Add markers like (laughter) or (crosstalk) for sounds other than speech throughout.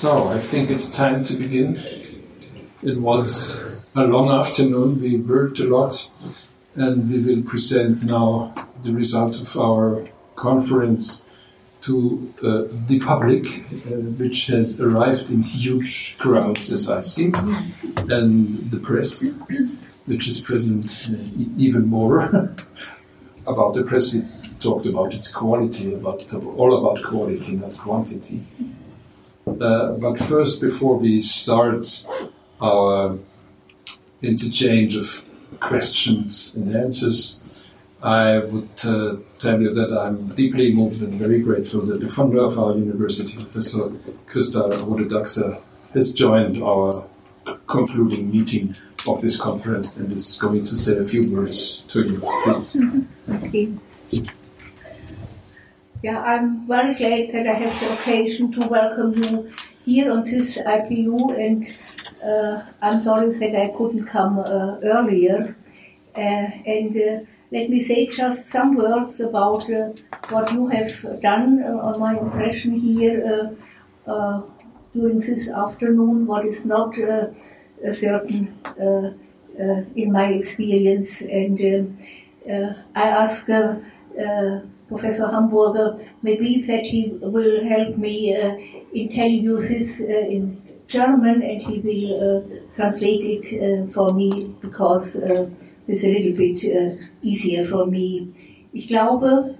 So I think it's time to begin. It was a long afternoon. We worked a lot and we will present now the result of our conference to uh, the public, uh, which has arrived in huge crowds, as I see, and the press, which is present uh, even more. (laughs) about the press, we talked about its quality, about all about quality, not quantity. But first, before we start our interchange of questions and answers, I would uh, tell you that I'm deeply moved and very grateful that the founder of our university, Professor Christa Rohde has joined our concluding meeting of this conference and is going to say a few words to you. Please. (laughs) Okay. Yeah, I'm very glad that I have the occasion to welcome you here on this IPU, and uh, I'm sorry that I couldn't come uh, earlier. Uh, and uh, let me say just some words about uh, what you have done uh, on my impression here during this afternoon, what is not certain in my experience. And I ask Professor Hamburger, maybe that he will help me uh, in telling you this uh, in German and he will uh, translate it uh, for me because uh, it's a little bit uh, easier for me. Ich glaube,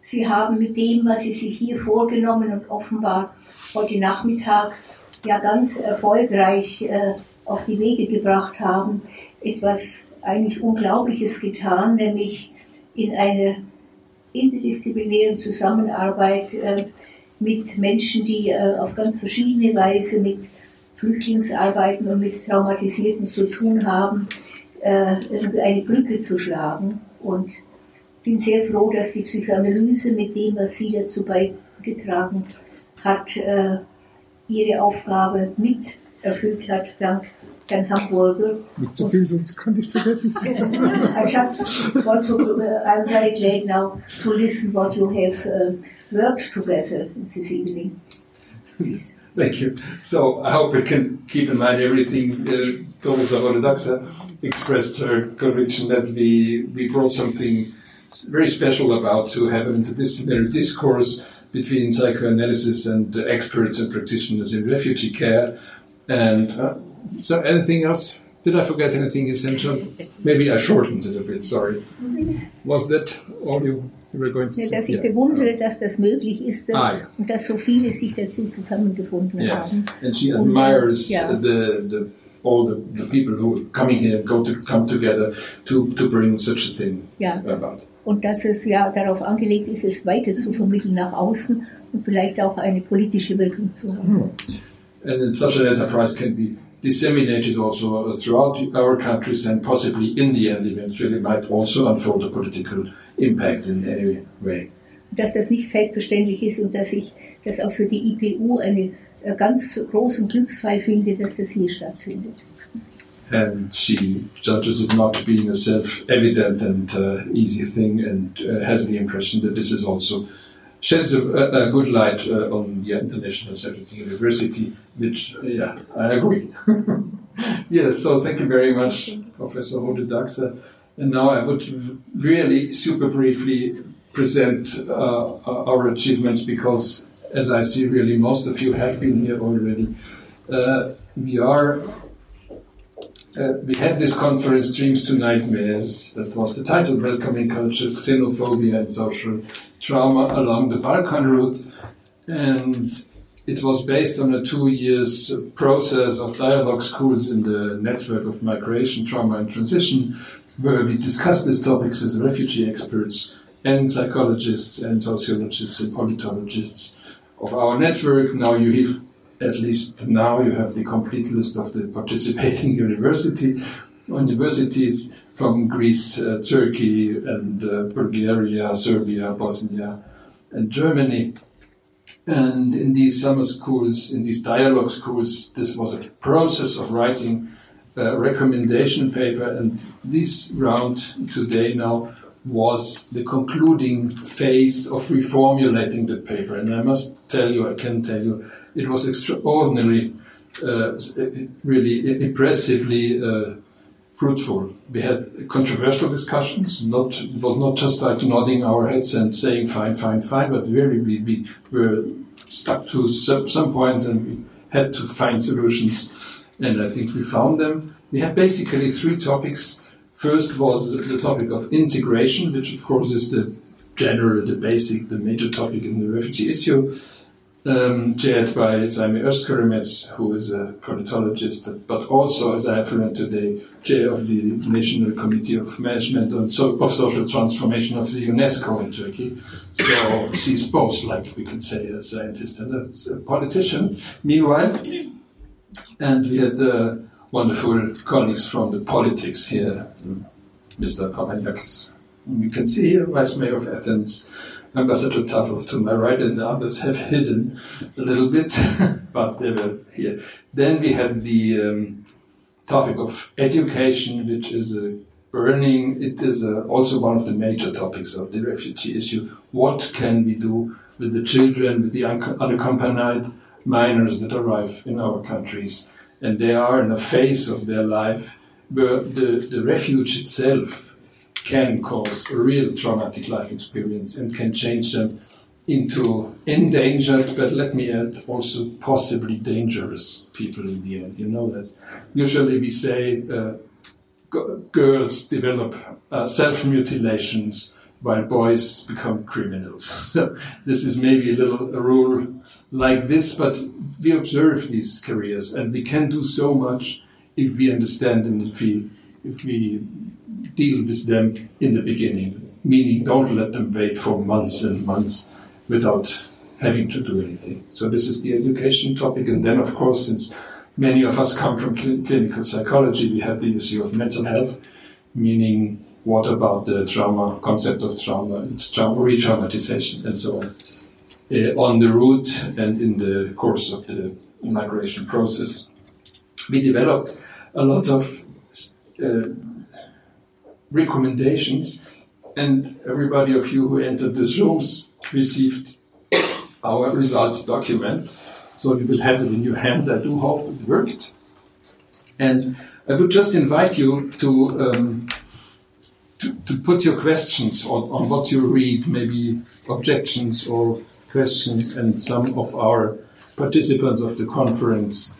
Sie haben mit dem, was Sie sich hier vorgenommen und offenbar heute Nachmittag ja ganz erfolgreich auf die Wege gebracht haben, etwas eigentlich Unglaubliches getan, nämlich in eine interdisziplinären Zusammenarbeit äh, mit Menschen, die äh, auf ganz verschiedene Weise mit Flüchtlingsarbeiten und mit Traumatisierten zu tun haben, äh, eine Brücke zu schlagen. Und bin sehr froh, dass die Psychoanalyse mit dem, was sie dazu beigetragen hat, ihre Aufgabe mit erfüllt hat, dank Herrn Hamburger. Nicht zu so viel, sonst könnte ich vergessen. I just want to, uh, I'm very glad now to listen what you have uh, worked together this evening. Please. Thank you. So I hope we can keep in mind everything uh, Professor Rohde-Dachser expressed her conviction that we, we brought something very special about to have an interdisciplinary discourse between psychoanalysis and experts and practitioners in refugee care. And uh, so anything else? Did I forget anything essential? Maybe I shortened it a bit, sorry. Was that all you were going to say? Dass ich yeah. bewundere, dass das möglich ist ah, yeah. und dass so viele sich dazu zusammengefunden yes. haben. And she admires yeah. the, the all the, the people who are coming here go to come together to, to bring such a thing ja. about. Und dass es ja darauf angelegt ist, es weiter zu vermitteln nach außen und vielleicht auch eine politische Wirkung zu haben. Hmm. And such an enterprise can be disseminated also throughout our countries and possibly in the end eventually might also unfold a political impact in any way. Dass das nicht selbstverständlich ist und dass ich das auch für die IPU eine äh, ganz großen Glücksfall finde, dass das hier stattfindet. And she judges it not being a self-evident and uh, easy thing and uh, has the impression that this is also sheds a, a good light uh, on the International Security University, which, uh, yeah, I agree. (laughs) yes, so thank you very much, Professor Rohde-Dachser. And now I would really super briefly present uh, our achievements because, as I see, really most of you have been here already. Uh, we are uh, we had this conference, Dreams to Nightmares, that was the title, Welcoming Culture, Xenophobia and Social Trauma Along the Balkan Route. And it was based on a two years process of dialogue schools in the network of migration, trauma and transition, where we discussed these topics with refugee experts and psychologists and sociologists and politologists of our network. Now you have at least now you have the complete list of the participating (laughs) university universities from Greece, uh, Turkey, and uh, Bulgaria, Serbia, Bosnia, and Germany. And in these summer schools, in these dialogue schools, this was a process of writing a recommendation paper. And this round today now was the concluding phase of reformulating the paper. And I must tell you, I can tell you, it was extraordinarily, uh, really impressively uh, fruitful. We had controversial discussions, not, it was not just like nodding our heads and saying fine, fine, fine, but really we, we were stuck to some, some points and we had to find solutions. And I think we found them. We had basically three topics First was the topic of integration, which of course is the general, the basic, the major topic in the refugee issue, um, chaired by Saime Özçürümez, who is a politologist, but also, as I have learned today, chair of the National Committee of Management on so, of Social Transformation of the UNESCO in Turkey. So she's both, like we could say, a scientist and a, a politician. Meanwhile, and we had uh, wonderful colleagues from the politics here, Mr. Papagiannakis. You can see here Vice Mayor of Athens, Ambassador Tafrov to my right, and the others have hidden a little bit, (laughs) but they were here. Then we had the um, topic of education, which is a burning, it is a, also one of the major topics of the refugee issue. What can we do with the children, with the unaccompanied minors that arrive in our countries? And they are in a phase of their life where the, the refuge itself can cause a real traumatic life experience and can change them into endangered, but let me add, also possibly dangerous people in the end. You know that usually we say uh, girls develop uh, self mutilations while boys become criminals. (laughs) So this is maybe a little a rule like this, but we observe these careers and we can do so much if we understand and if we, if we deal with them in the beginning, meaning don't let them wait for months and months without having to do anything. So this is the education topic. And then, of course, since many of us come from cl clinical psychology, we have the issue of mental health, meaning what about the trauma, concept of trauma and trauma, re-traumatization and so on. Uh, on the route and in the course of the migration process. We developed a lot of uh, recommendations and everybody of you who entered these rooms received our result document. So you will have it in your hand. I do hope it worked. And I would just invite you to um, to, to, put your questions on, on what you read, maybe objections or questions and some of our participants of the conference.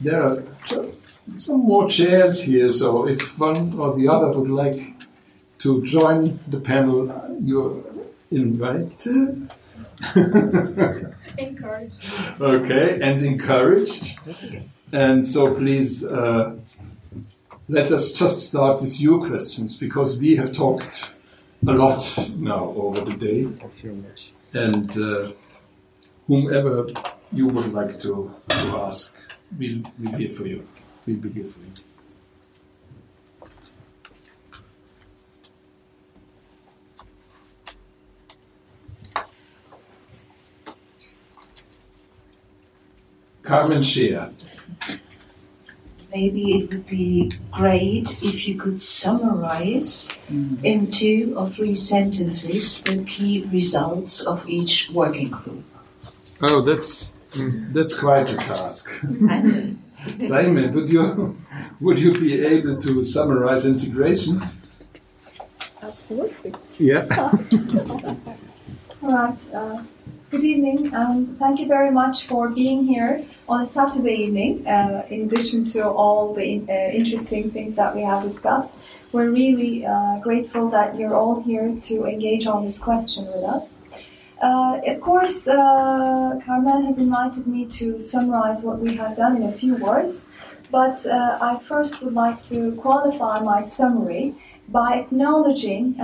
There are some more chairs here, so if one or the other would like to join the panel, you're invited. encouraged. (laughs) Okay, and encouraged. And so please uh, let us just start with your questions because we have talked a lot now over the day Thank you much. and uh, whomever you would like to, to ask, we'll, we'll here for you. We'll be here for you. Carmen Shea. Maybe it would be great if you could summarize mm. in two or three sentences the key results of each working group. Oh, that's that's quite a task. (laughs) Simon, would you would you be able to summarize integration? Absolutely. Yeah. (laughs) All right. Uh, Good evening, and thank you very much for being here on a Saturday evening. Uh, in addition to all the uh, interesting things that we have discussed, we're really uh, grateful that you're all here to engage on this question with us. Uh, of course, uh, Carmen has invited me to summarize what we have done in a few words, but uh, I first would like to qualify my summary by acknowledging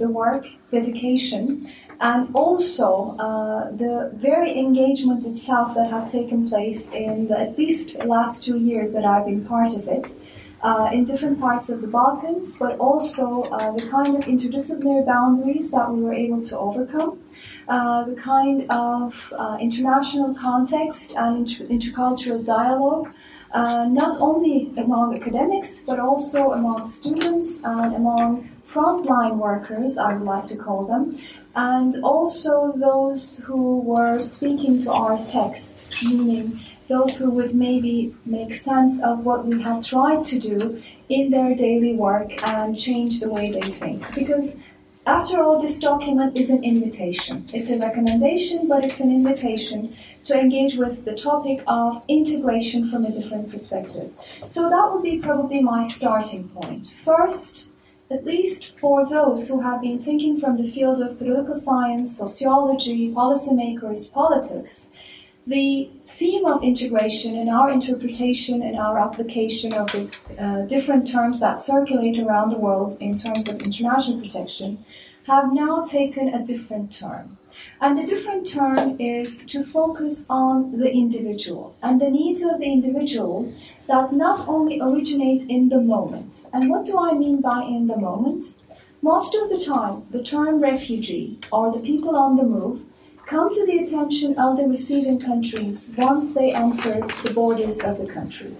the work, dedication, and also uh, the very engagement itself that had taken place in the at least last two years that I've been part of it. Uh, in different parts of the Balkans, but also uh, the kind of interdisciplinary boundaries that we were able to overcome, uh, the kind of uh, international context and inter- intercultural dialogue, uh, not only among academics, but also among students and among frontline workers, I would like to call them, and also those who were speaking to our text, meaning those who would maybe make sense of what we have tried to do in their daily work and change the way they think. Because after all, this document is an invitation. It's a recommendation, but it's an invitation to engage with the topic of integration from a different perspective. So that would be probably my starting point. First, at least for those who have been thinking from the field of political science, sociology, policymakers, politics, the theme of integration and our interpretation and our application of the uh, different terms that circulate around the world in terms of international protection have now taken a different turn. And the different turn is to focus on the individual and the needs of the individual that not only originate in the moment. And what do I mean by in the moment? Most of the time, the term refugee or the people on the move come to the attention of the receiving countries once they enter the borders of the country.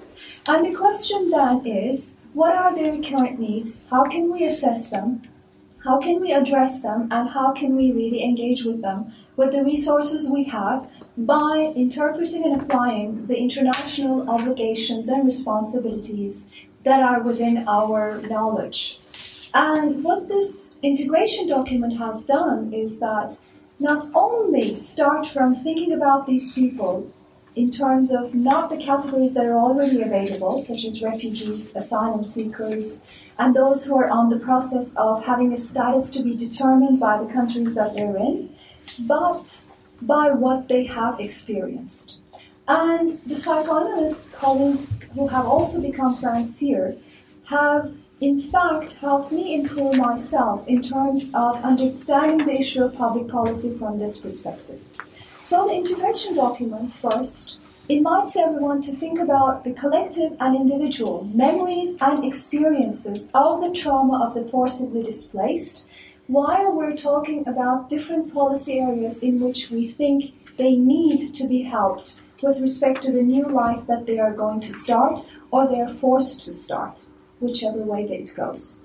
And the question then is, what are their current needs? How can we assess them? How can we address them and how can we really engage with them with the resources we have by interpreting and applying the international obligations and responsibilities that are within our knowledge. And what this integration document has done is that not only start from thinking about these people in terms of not the categories that are already available, such as refugees, asylum seekers, and those who are on the process of having a status to be determined by the countries that they're in, but by what they have experienced. And the psychoanalyst colleagues who have also become friends here have in fact helped me improve myself in terms of understanding the issue of public policy from this perspective. So the integration document first invites everyone to think about the collective and individual memories and experiences of the trauma of the forcibly displaced while we're talking about different policy areas in which we think they need to be helped with respect to the new life that they are going to start or they're forced to start, whichever way it goes.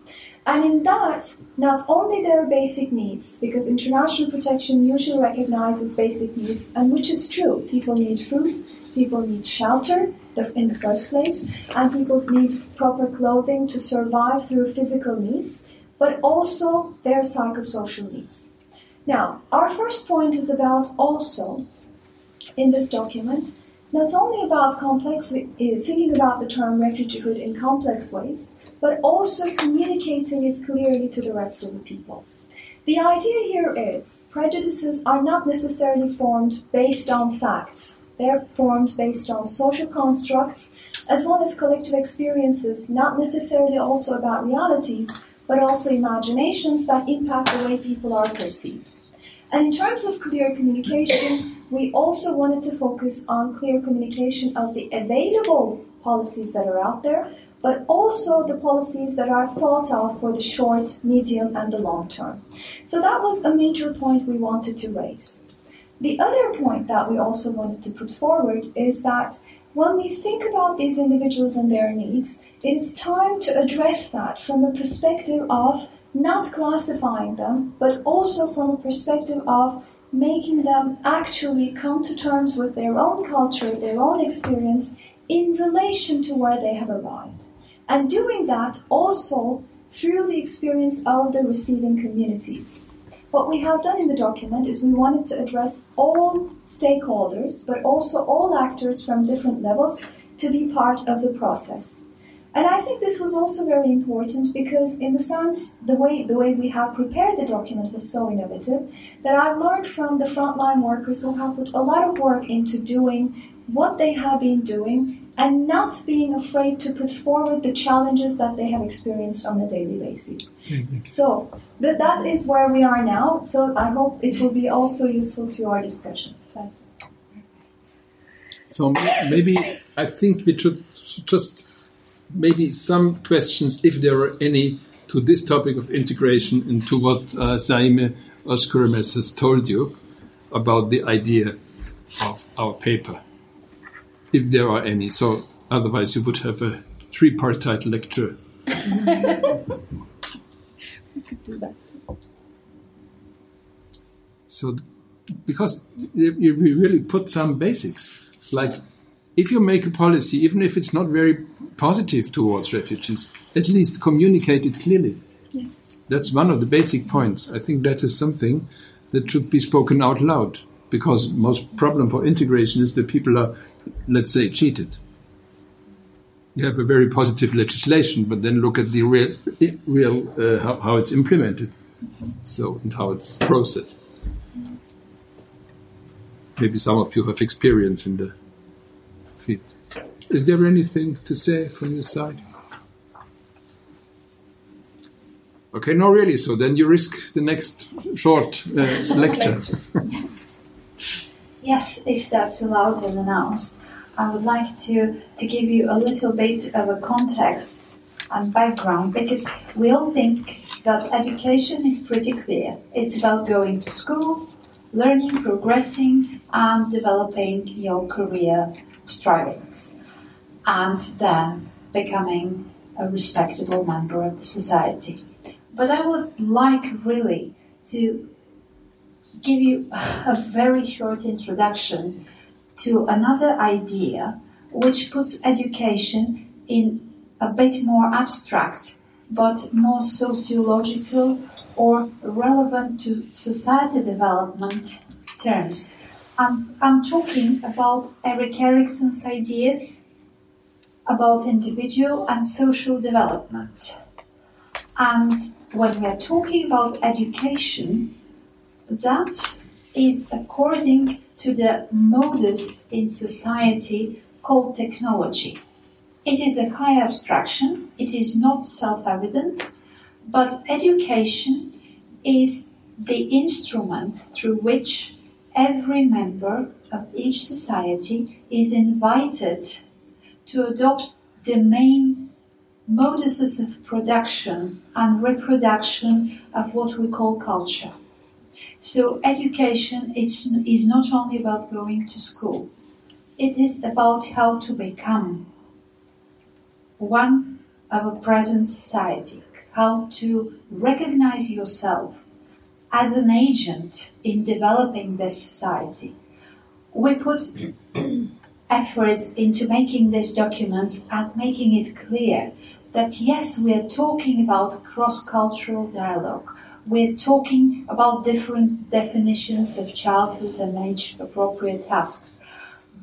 And in that, not only their basic needs, because international protection usually recognizes basic needs, and which is true, people need food, people need shelter in the first place, and people need proper clothing to survive through physical needs, but also their psychosocial needs. Now, our first point is about also, in this document, not only about complex, uh, thinking about the term refugeehood in complex ways, but also communicating it clearly to the rest of the people. The idea here is prejudices are not necessarily formed based on facts. They're formed based on social constructs as well as collective experiences, not necessarily also about realities, but also imaginations that impact the way people are perceived. And in terms of clear communication, we also wanted to focus on clear communication of the available policies that are out there, but also the policies that are thought of for the short, medium, and the long term. So that was a major point we wanted to raise. The other point that we also wanted to put forward is that when we think about these individuals and their needs, it is time to address that from a perspective of not classifying them, but also from a perspective of making them actually come to terms with their own culture, their own experience in relation to where they have arrived. And doing that also through the experience of the receiving communities. What we have done in the document is we wanted to address all stakeholders, but also all actors from different levels to be part of the process. And I think this was also very important because, in the sense, the way the way we have prepared the document was so innovative that I've learned from the frontline workers who have put a lot of work into doing what they have been doing and not being afraid to put forward the challenges that they have experienced on a daily basis. So that, that is where we are now. So I hope it will be also useful to our discussions. So maybe I think we should just maybe some questions, if there are any, to this topic of integration and to what uh, Saime Özçürümez has told you about the idea of our paper, if there are any. So otherwise you would have a tripartite lecture. we could do that. So, because you you really put some basics, like if you make a policy, even if it's not very positive towards refugees, at least communicate it clearly. Yes. That's one of the basic points. I think that is something that should be spoken out loud because most problem for integration is that people are, let's say, cheated. You have a very positive legislation, but then look at the real, real uh, how, how it's implemented, so and how it's processed. Maybe some of you have experience in the field. Is there anything to say from your side? Okay, no, really. So then you risk the next short uh, lecture. (laughs) Yes, if that's allowed and announced, I would like to, to give you a little bit of a context and background because we all think that education is pretty clear. It's about going to school, learning, progressing, and developing your career strivings, and then becoming a respectable member of the society. But I would like really to give you a very short introduction to another idea which puts education in a bit more abstract but more sociological or relevant to society development terms. And I'm talking about Erik Erikson's ideas about individual and social development. And when we are talking about education, that is according to the modus in society called technology. It is a high abstraction, it is not self evident, but education is the instrument through which every member of each society is invited to adopt the main moduses of production and reproduction of what we call culture. So education is, is not only about going to school, it is about how to become one of a present society, how to recognize yourself as an agent in developing this society. We put (clears throat) efforts into making these documents and making it clear that yes, we are talking about cross-cultural dialogue. We're talking about different definitions of childhood and age appropriate tasks.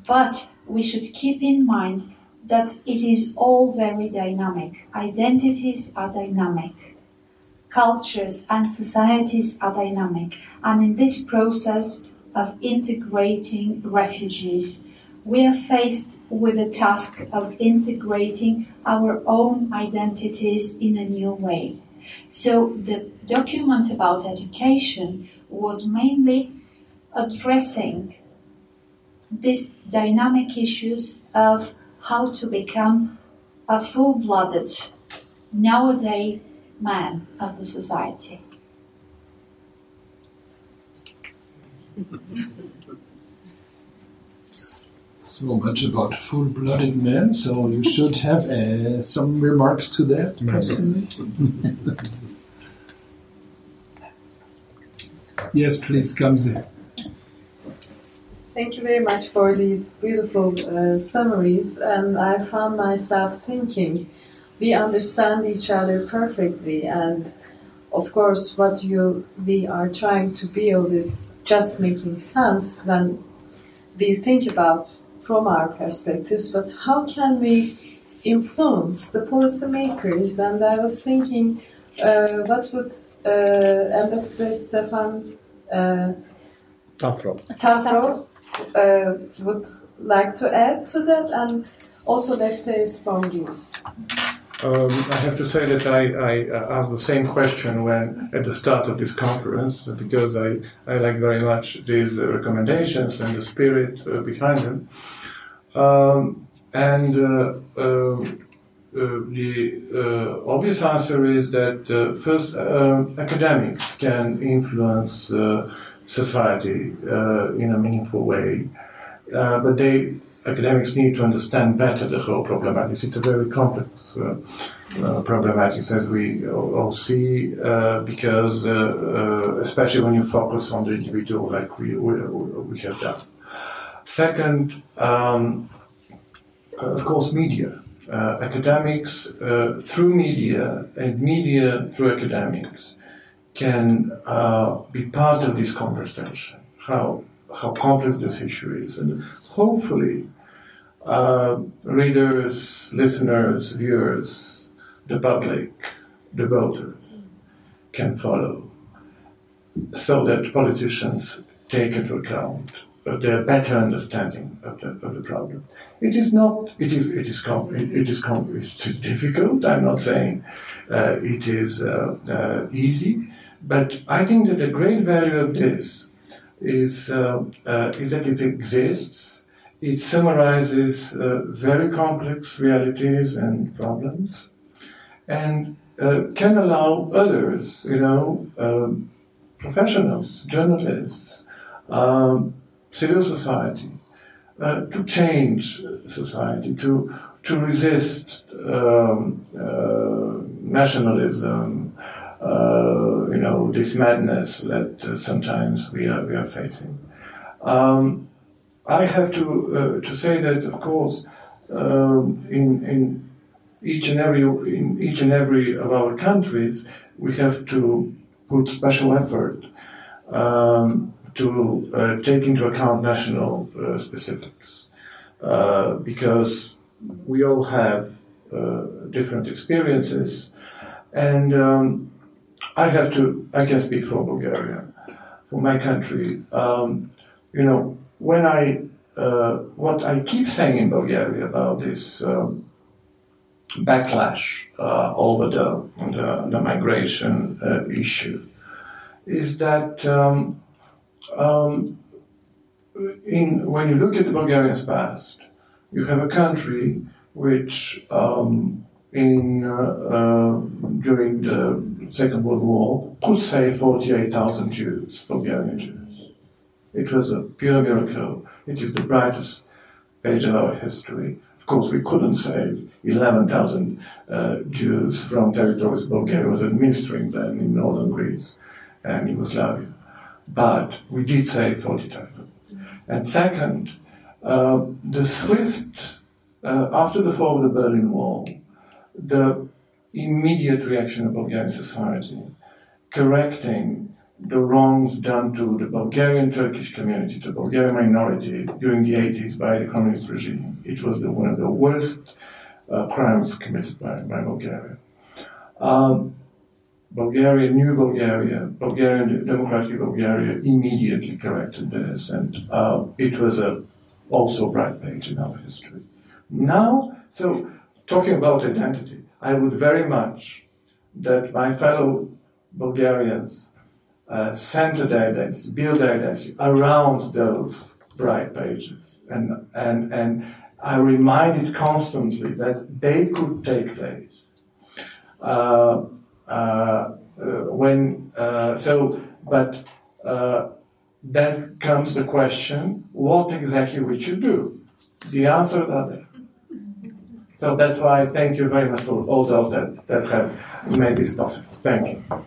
But we should keep in mind that it is all very dynamic. Identities are dynamic. Cultures and societies are dynamic. And in this process of integrating refugees, we are faced with the task of integrating our own identities in a new way. So the document about education was mainly addressing these dynamic issues of how to become a full-blooded nowadays man of the society. (laughs) So much about full-blooded men. So you should have uh, some remarks to that, personally. (laughs) yes, please, Kamze. Thank you very much for these beautiful uh, summaries, and I found myself thinking we understand each other perfectly, and of course, what you we are trying to build is just making sense when we think about from our perspectives. But how can we influence the policymakers? And I was thinking, uh, what would uh, Ambassador Stefan uh, Tafrov. Tafrov uh, would like to add to that, and also Lefteris Bongis. Um, I have to say that I, I uh, asked the same question when at the start of this conference because I, I like very much these uh, recommendations and the spirit uh, behind them. Um, and uh, um, uh, the uh, obvious answer is that first academics can influence society in a meaningful way, but they academics need to understand better the whole problematic. It's a very complex uh, uh, problematic, as we all, see, uh, because uh, uh, especially when you focus on the individual, like we we, we have done. Second, um, of course, media. Uh, academics through media and media through academics can be part of this conversation. How how complex this issue is, and hopefully, uh, readers, listeners, viewers, the public, the voters can follow, so that politicians take into account their better understanding of the, of the problem. It is not. It is. It is. Com- it, it is. Com- it's difficult. I'm not saying uh, it is uh, uh, easy, but I think that the great value of this is, uh, uh, is that it exists. It summarizes uh, very complex realities and problems and can allow others, you know, um, professionals, journalists, um, civil society, uh, to change society, to to resist um, uh, nationalism, uh, you know, this madness that uh, sometimes we are, we are facing. Um, I have to, uh, to say that, of course, um, in, in each and every in each and every of our countries, we have to put special effort um, to uh, take into account national uh, specifics, uh, because we all have different experiences, and um, I have to, I can speak for Bulgaria, for my country. Um, you know, when I, uh, what I keep saying in Bulgaria about this um, backlash uh, over the, the, the migration uh, issue is that um, um, in, when you look at the Bulgarian's past, you have a country which um, in uh, uh, during the Second World War could save 48,000 Jews, Bulgarian Jews. It was a pure miracle. It is the brightest page of our history. Of course, we couldn't save 11,000 uh, Jews from territories Bulgaria was administering them in northern Greece and Yugoslavia. But we did save 40,000. And second, uh, the swift, uh, after the fall of the Berlin Wall, the immediate reaction of Bulgarian society, correcting the wrongs done to the Bulgarian Turkish community, the Bulgarian minority during the 80s by the communist regime. It was the, one of the worst uh, crimes committed by, by Bulgaria. Um, Bulgaria, new Bulgaria, Bulgarian democratic Bulgaria immediately corrected this, and uh, it was a also a bright page in our history. Now, so talking about identity, I would very much that my fellow Bulgarians uh, center their identity, build their identity around those bright pages. And, and, and I reminded constantly that they could take place. Uh, uh, when, uh, so, but uh, then comes the question, what exactly we should do? The answers are there. So that's why I thank you very much for all those that, that have made this possible. Thank you.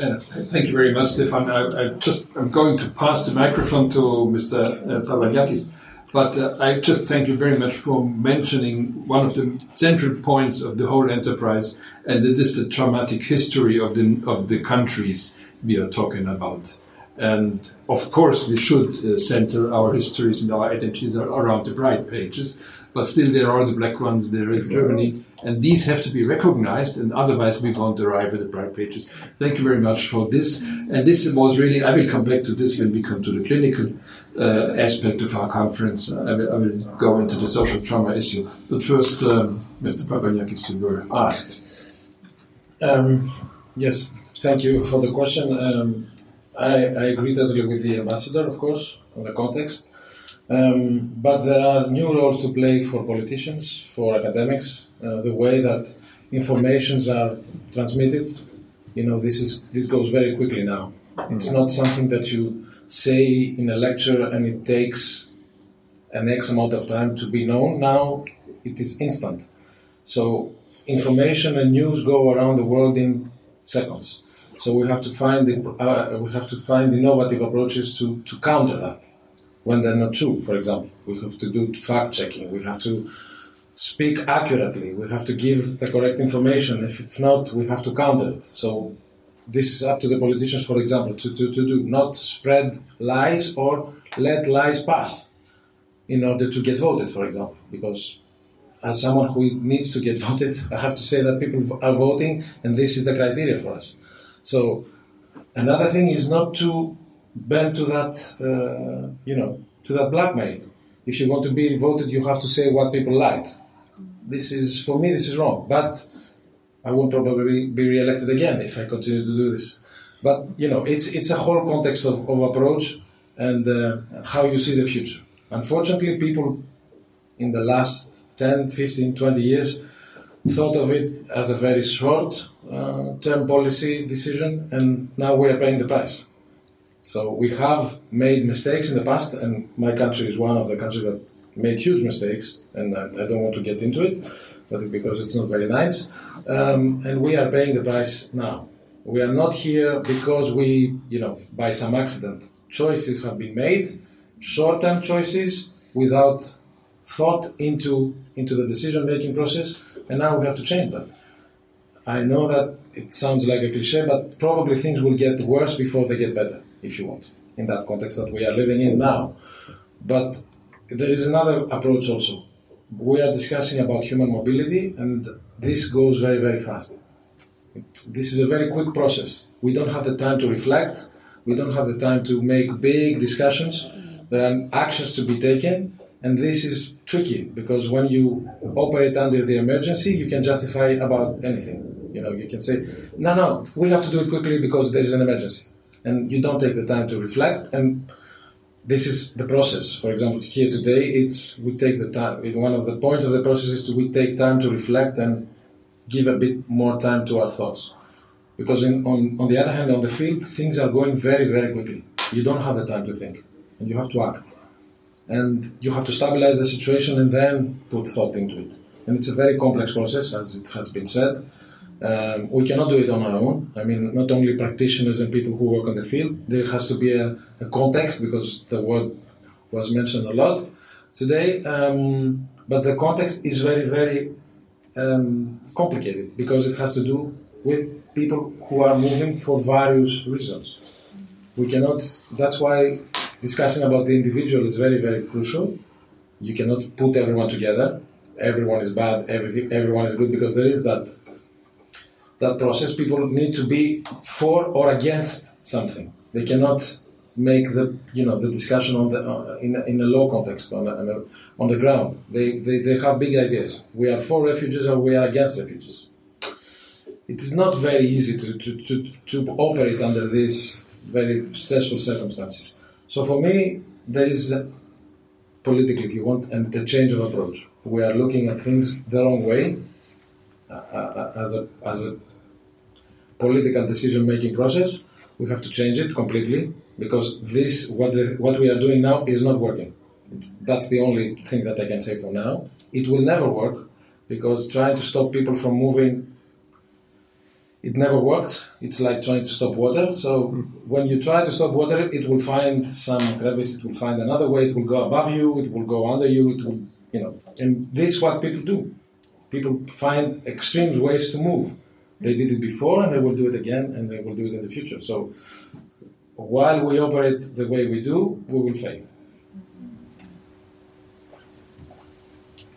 Uh, thank you very much, Stefan. I, I, just I'm going to pass the microphone to Mr. Uh, but uh, I just thank you very much for mentioning one of the central points of the whole enterprise, and it is the traumatic history of the of the countries we are talking about. And of course, we should uh, center our histories and our identities around the bright pages but still there are the black ones there is Germany, and these have to be recognized, and otherwise we won't arrive at the bright pages. Thank you very much for this. And this was really, I will come back to this when we come to the clinical uh, aspect of our conference. I will, I will, go into the social trauma issue. But first, um, Mr. Papagiannakis, you were asked. Um, yes, thank you for the question. Um, I, I agree totally with the ambassador, of course, on the context. Um, but there are new roles to play for politicians, for academics, uh, the way that informations are transmitted. You know, this is this goes very quickly now. It's not something that you say in a lecture and it takes an X amount of time to be known. Now it is instant. So information and news go around the world in seconds. So we have to find uh, we have to find innovative approaches to, to counter that when they're not true. For example, we have to do fact checking. We have to speak accurately. We have to give the correct information. If, if not, we have to counter it. So this is up to the politicians, for example, to, to, to do not spread lies or let lies pass in order to get voted, for example, because as someone who needs to get (laughs) voted, I have to say that people are voting, and this is the criteria for us. So another thing is not to bend to that, uh, you know, to that blackmail. If you want to be voted, you have to say what people like. This is, for me, this is wrong. But I won't probably be re-elected again if I continue to do this. But you know, it's it's a whole context of, of approach and uh, how you see the future. Unfortunately, people in the last 10, 15, 20 years thought of it as a very short uh, term policy decision, and now we are paying the price. So we have made mistakes in the past, and my country is one of the countries that made huge mistakes, and I, don't want to get into it, but because it's not very nice. Um, and we are paying the price now. We are not here because we, you know, by some accident, choices have been made, short-term choices without thought into into the decision-making process, and now we have to change that. I know that it sounds like a cliche, but probably things will get worse before they get better, if you want, in that context that we are living in now. But there is another approach also. We are discussing about human mobility, and this goes very, very fast. this is a very quick process. We don't have the time to reflect. We don't have the time to make big discussions. There are actions to be taken, and this is tricky because when you operate under the emergency, you can justify about anything. You know, you can say, no, no, we have to do it quickly because there is an emergency. And you don't take the time to reflect. And this is the process. For example, here today, it's we take the time. One of the points of the process is to we take time to reflect and give a bit more time to our thoughts. Because in, on, on the other hand, on the field, things are going very, very quickly. You don't have the time to think, and you have to act. And you have to stabilize the situation and then put thought into it. And it's a very complex process, as it has been said. Um, we cannot do it on our own. I mean, not only practitioners and people who work on the field, there has to be a, a context because the word was mentioned a lot today. Um, but the context is very, very um, complicated because it has to do with people who are moving for various reasons. We cannot, that's why discussing about the individual is very, very crucial. You cannot put everyone together. Everyone is bad, everything, everyone is good because there is that that process, people need to be for or against something. They cannot make the you know the discussion on the uh, in, in a law context on the, on the ground. They, they they have big ideas. We are for refugees or we are against refugees. It is not very easy to, to, to, to operate under these very stressful circumstances. So for me, there is a, politically, if you want, and a change of approach. We are looking at things the wrong way uh, as a as a political decision making process. We have to change it completely because this what the, what we are doing now is not working. It's, that's the only thing that I can say for now. It will never work because trying to stop people from moving it never worked. It's like trying to stop water. So when you try to stop water, it will find some crevice, it will find another way, it will go above you, it will go under you, it will, you know. And this is what people do. People find extreme ways to move. They did it before and they will do it again and they will do it in the future. So while we operate the way we do, we will fail.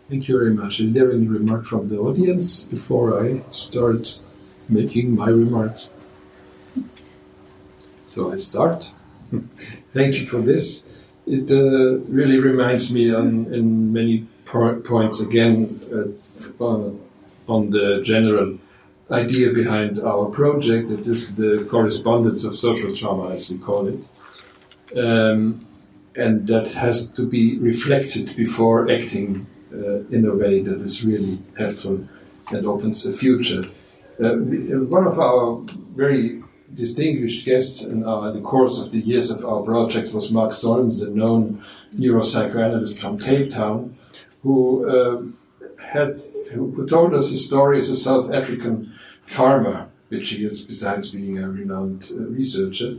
Thank you very much. Is there any remark from the audience before I start making my remarks? So I start. Thank you for this. It uh, really reminds me on in many points again uh, on the general idea behind our project that is the correspondence of social trauma, as we call it. Um, and that has to be reflected before acting uh, in a way that is really helpful and opens a future. Uh, one of our very distinguished guests in our, the course of the years of our project was Mark Solms, a known neuropsychoanalyst from Cape Town, who uh, had who told us his story as a South African farmer, which he is besides being a renowned uh, researcher,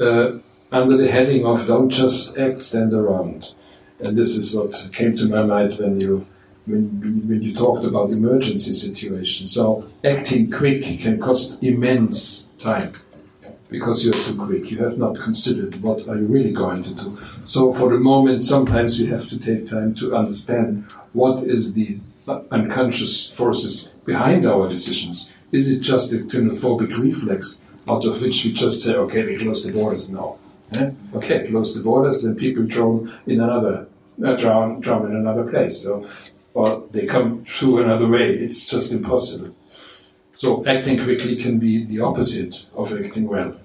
uh, under the heading of "Don't just act, stand around." And this is what came to my mind when you when, when you talked about emergency situations. So acting quick can cost immense time because you're too quick. You have not considered what are you really going to do. So for the moment, sometimes we have to take time to understand what is the unconscious forces behind our decisions. Is it just a xenophobic reflex out of which we just say, okay, we close the borders now? Yeah? Okay, close the borders, then people drown in another, uh, drown, drown in another place. So, or they come through another way. It's just impossible. So acting quickly can be the opposite of acting well.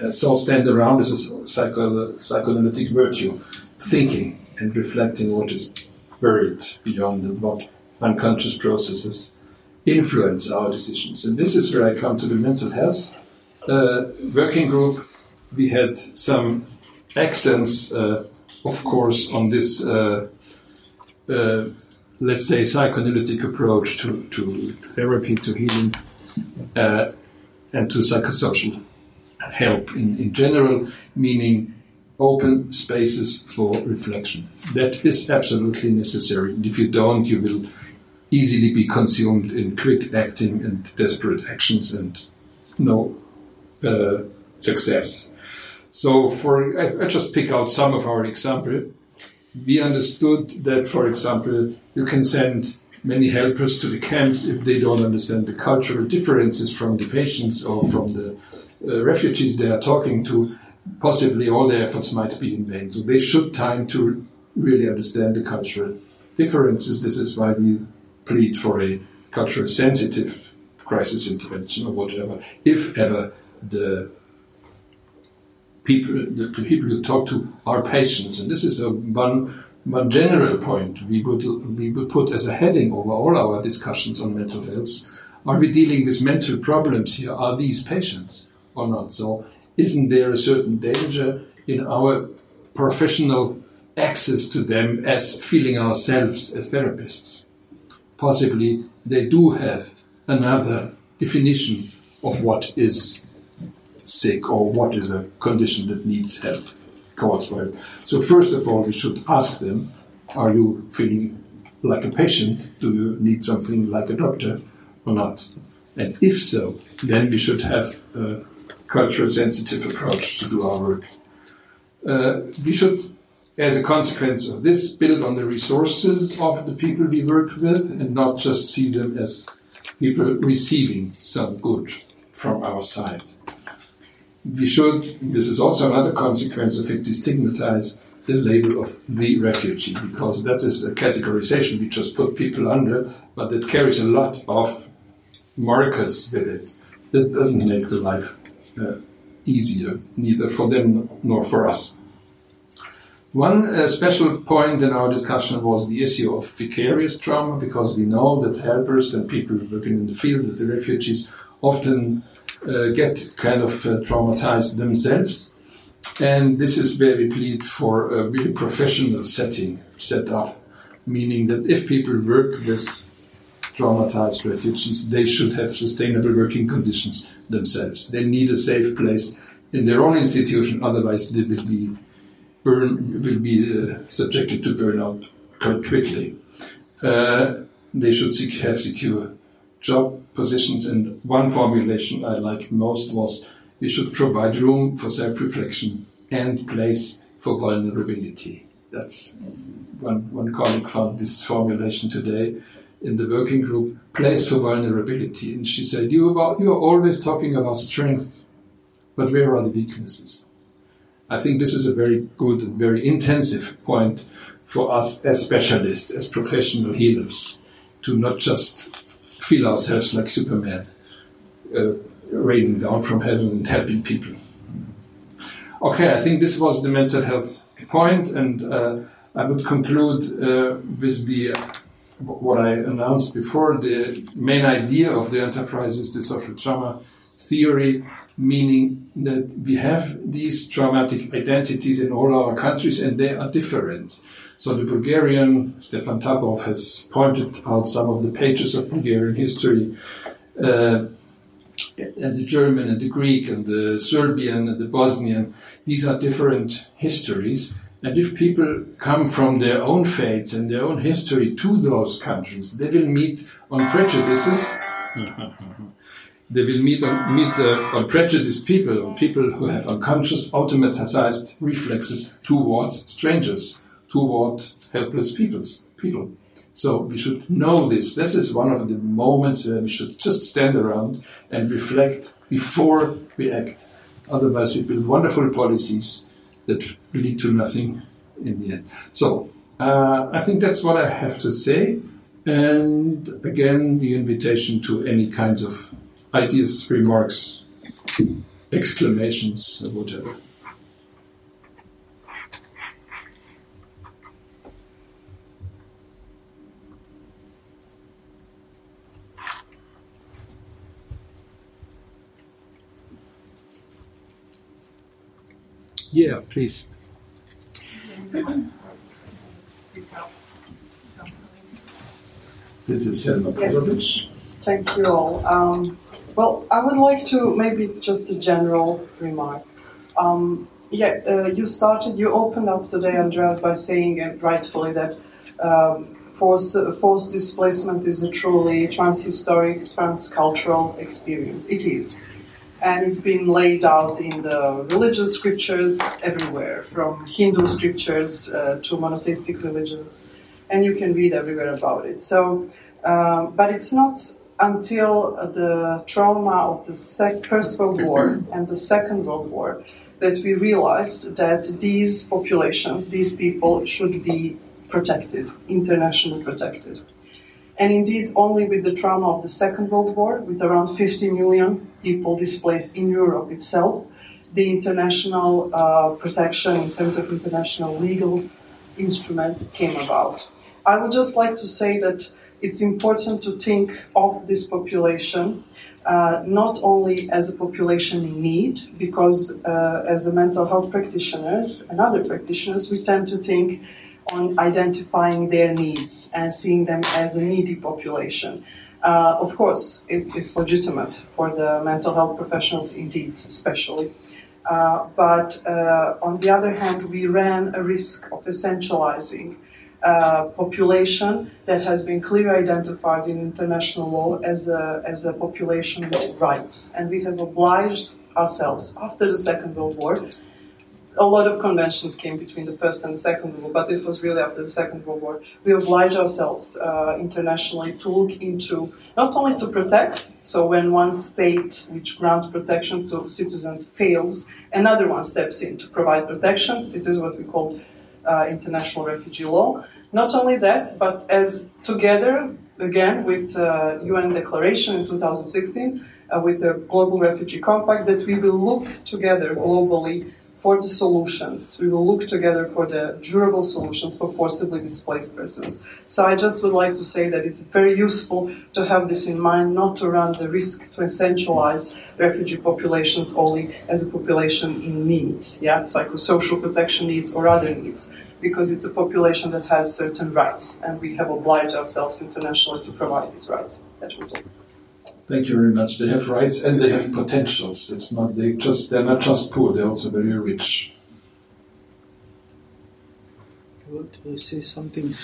Uh, so stand around is a psycho- psychoanalytic virtue, thinking and reflecting what is buried beyond and what unconscious processes influence our decisions. And this is where I come to the mental health uh, working group. We had some accents, uh, of course, on this uh, uh let's say, psychoanalytic approach to, to therapy, to healing, uh, and to psychosocial help in, in general, meaning open spaces for reflection. That is absolutely necessary. If you don't, you will easily be consumed in quick acting and desperate actions and no uh, success. So, for I, I just pick out some of our example we understood that, for example, you can send many helpers to the camps if they don't understand the cultural differences from the patients or from the uh, refugees they are talking to. Possibly all their efforts might be in vain. So they should time to really understand the cultural differences. This is why we plead for a culturally sensitive crisis intervention or whatever, if ever the people, the people you talk to are patients. And this is a one, one general point we would, we would put as a heading over all our discussions on mental health. Are we dealing with mental problems here? Are these patients or not? So isn't there a certain danger in our professional access to them as feeling ourselves as therapists? Possibly they do have another definition of what is sick or what is a condition that needs help, calls for help. So first of all, we should ask them, are you feeling like a patient? Do you need something like a doctor or not? And if so, then we should have a cultural sensitive approach to do our work. Uh, we should, as a consequence of this, build on the resources of the people we work with and not just see them as people receiving some good from our side we should, this is also another consequence of it, destigmatize the label of the refugee, because that is a categorization we just put people under, but it carries a lot of markers with it. That doesn't make the life uh, easier, neither for them nor for us. One uh, special point in our discussion was the issue of vicarious trauma, because we know that helpers and people working in the field with the refugees often uh, get kind of uh, traumatized themselves. And this is where we plead for a really professional setting set up, meaning that if people work with traumatized refugees, they should have sustainable working conditions themselves. They need a safe place in their own institution, otherwise they will be burn will be uh, subjected to burnout quite quickly. Uh, they should have secure job positions. And one formulation I liked most was we should provide room for self-reflection and place for vulnerability. That's one, one colleague found this formulation today in the working group, place for vulnerability. And she said, you about, you're always talking about strength, but where are the weaknesses? I think this is a very good and very intensive point for us as specialists, as professional healers, to not just feel ourselves like Superman, uh, raining down from heaven and helping people. Okay, I think this was the mental health point, and uh, I would conclude uh, with the what I announced before. The main idea of the enterprise is the social trauma theory, meaning that we have these traumatic identities in all our countries and they are different. So the Bulgarian, Stefan Tafrov has pointed out some of the pages of Bulgarian history, uh, and the German and the Greek and the Serbian and the Bosnian. These are different histories. And if people come from their own faiths and their own history to those countries, they will meet on prejudices. (laughs) they will meet on, meet uh, on prejudiced people, on people who have unconscious, automatized reflexes towards strangers, towards helpless peoples, people. So we should know this. This is one of the moments where we should just stand around and reflect before we act. Otherwise, we build wonderful policies that lead to nothing in the end. So uh, I think that's what I have to say. And again, the invitation to any kinds of ideas, remarks, exclamations, or whatever. Yeah, please. This is Selma Yes. Thank you all. Um, well, I would like to, maybe it's just a general remark. Um, yeah, uh, you started, you opened up today, Andreas, by saying uh, rightfully that um, forced, forced displacement is a truly transhistoric, transcultural experience. It is. And it's been laid out in the religious scriptures everywhere, from Hindu scriptures uh, to monotheistic religions, and you can read everywhere about it. So, uh, but it's not until the trauma of the sec- First World War (clears throat) and the Second World War that we realized that these populations, these people, should be protected, internationally protected. And indeed, only with the trauma of the Second World War, with around 50 million people displaced in Europe itself, the international uh, protection in terms of international legal instrument came about. I would just like to say that it's important to think of this population uh, not only as a population in need, because uh, as a mental health practitioners and other practitioners, we tend to think on identifying their needs and seeing them as a needy population. Uh, of course, it's, it's, legitimate for the mental health professionals, indeed, especially. Uh, but uh, on the other hand, we ran a risk of essentializing uh, population that has been clearly identified in international law as a, as a population with rights. And we have obliged ourselves after the Second World War. A lot of conventions came between the First and the Second World War, but it was really after the Second World War. We obliged ourselves uh, internationally to look into not only to protect, so when one state which grants protection to citizens fails, another one steps in to provide protection. It is what we call uh, international refugee law. Not only that, but as together, again, with uh, UN declaration in 2016, uh, with the Global Refugee Compact, that we will look together globally for the solutions. We will look together for the durable solutions for forcibly displaced persons. So I just would like to say that it's very useful to have this in mind, not to run the risk to essentialize refugee populations only as a population in needs, yeah, psychosocial protection needs or other needs because it's a population that has certain rights, and we have obliged ourselves internationally to provide these rights. That was all. Thank you very much. They have rights and they have potentials. It's not they just they're not just poor; they're also very rich. I want to say something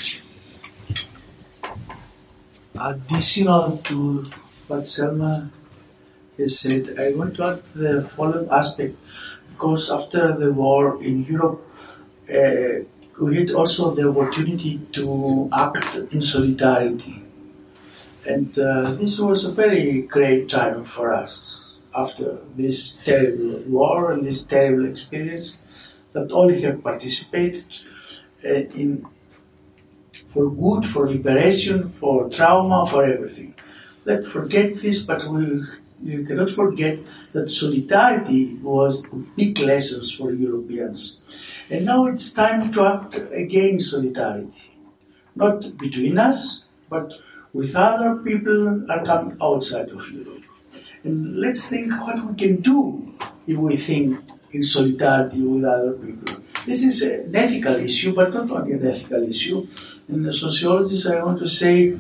additional to what Selma has said. I want to add the following aspect because after the war in Europe. Uh, we had also the opportunity to act in solidarity. And uh, this was a very great time for us after this terrible war and this terrible experience that all have participated uh, in for good, for liberation, for trauma, for everything. Let's forget this, but we you cannot forget that solidarity was the big lessons for Europeans. And now it's time to act against solidarity. Not between us, but with other people are coming outside of Europe. And let's think what we can do if we think in solidarity with other people. This is an ethical issue, but not only an ethical issue. In the sociologist, I want to say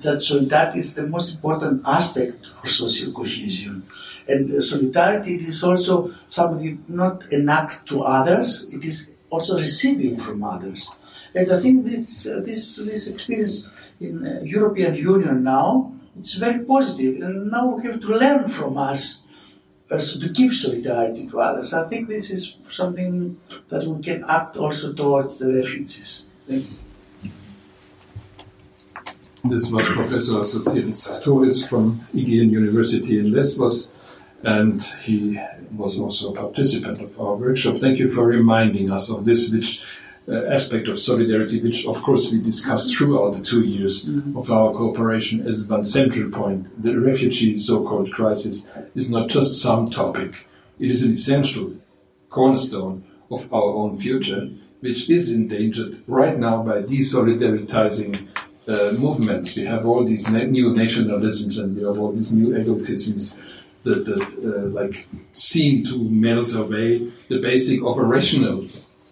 that solidarity is the most important aspect for social cohesion. And solidarity is also something not an act to others, it is also receiving from others. And I think this, uh, this, this experience in uh, European Union now, it's very positive. And now we have to learn from us also to give solidarity to others. I think this is something that we can act also towards the refugees. Thank you. This was Professor Sotiris Chtouris from Aegean University in Lesbos, and he was also a participant of our workshop. Thank you for reminding us of this, which uh, aspect of solidarity, which of course we discussed throughout the two years mm-hmm. of our cooperation as one central point. The refugee so-called crisis is not just some topic; it is an essential cornerstone of our own future, which is endangered right now by desolidaritizing uh, movements. We have all these na- new nationalisms and we have all these new egotisms that, that uh, like seem to melt away the basic of a rational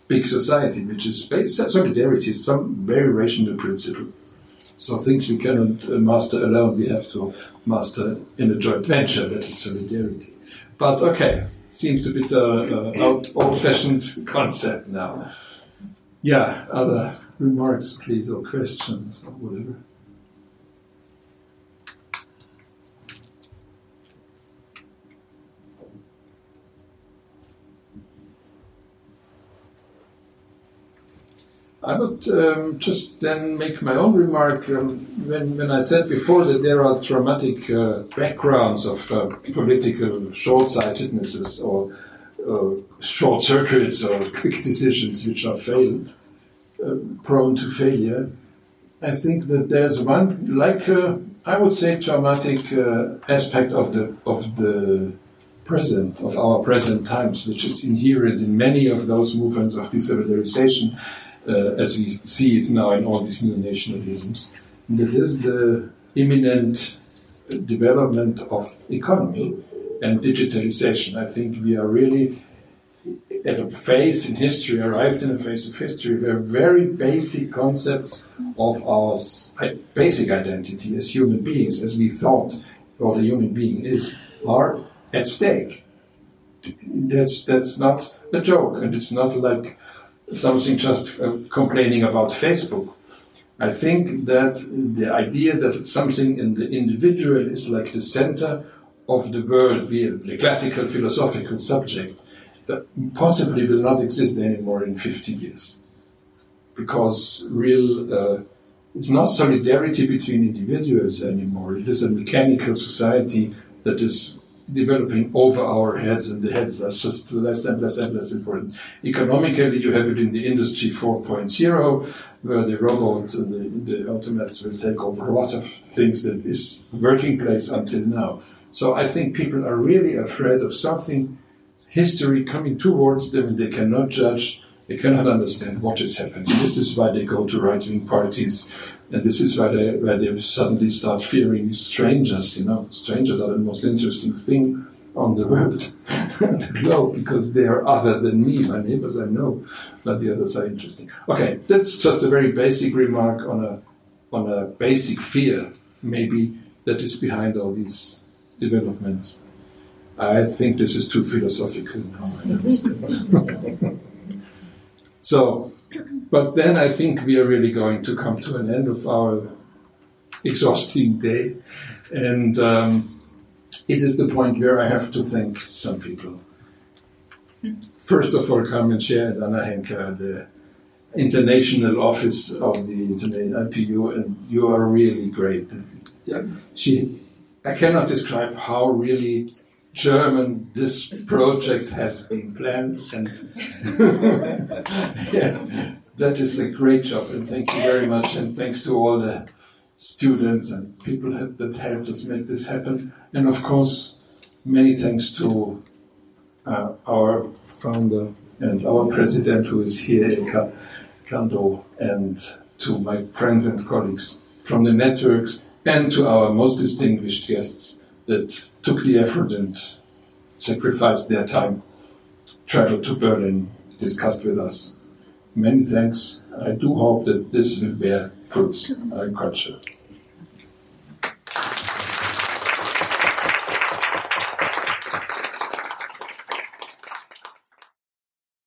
big society, which is based, solidarity is some very rational principle. So things we cannot uh, master alone, we have to master in a joint venture, that is solidarity. But okay, seems to be the uh, old-fashioned concept now. Yeah, other remarks, please, or questions, or whatever. I would um, just then make my own remark um, when, when I said before that there are traumatic uh, backgrounds of uh, political short-sightednesses or uh, short circuits or quick decisions which are failed, uh, prone to failure. I think that there's one, like uh, I would say, traumatic uh, aspect of the of the present of our present times, which is inherent in many of those movements of desolidarization uh, as we see it now in all these new nationalisms. That is the imminent development of economy and digitalization. I think we are really at a phase in history, arrived in a phase of history where very basic concepts of our basic identity as human beings, as we thought what a human being is, are at stake. That's that's not a joke, and it's not like something just uh, complaining about Facebook. I think that the idea that something in the individual is like the center of the world, the classical philosophical subject, that possibly will not exist anymore in 50 years. Because real, uh, it's not solidarity between individuals anymore. It is a mechanical society that is developing over our heads, and the heads are just less and less and less important. Economically, you have it in the industry 4.0, where the robots and the, the automates will take over a lot of things that is working place until now. So I think people are really afraid of something, history coming towards them, and they cannot judge they cannot understand what is happening. This is why they go to right-wing parties, and this is why they, why they suddenly start fearing strangers. You know, strangers are the most interesting thing on the world, (laughs) the globe, because they are other than me. My neighbors I know, but the others are interesting. Okay, that's just a very basic remark on a on a basic fear, maybe that is behind all these developments. I think this is too philosophical now. I understand. (laughs) So, but then I think we are really going to come to an end of our exhausting day. And um, it is the point where I have to thank some people. First of all, Carmen Scher and Anna Henker, the international office of the Internet IPU, and you are really great. Yeah, she, I cannot describe how really German, this project has been planned, and (laughs) yeah, that is a great job. And thank you very much, and thanks to all the students and people that helped us make this happen. And of course, many thanks to uh, our founder and our president, who is here, Ilka Quindeau, and to my friends and colleagues from the networks, and to our most distinguished guests that took the effort and sacrificed their time, traveled to Berlin, discussed with us. Many thanks. I do hope that this will bear quite sure.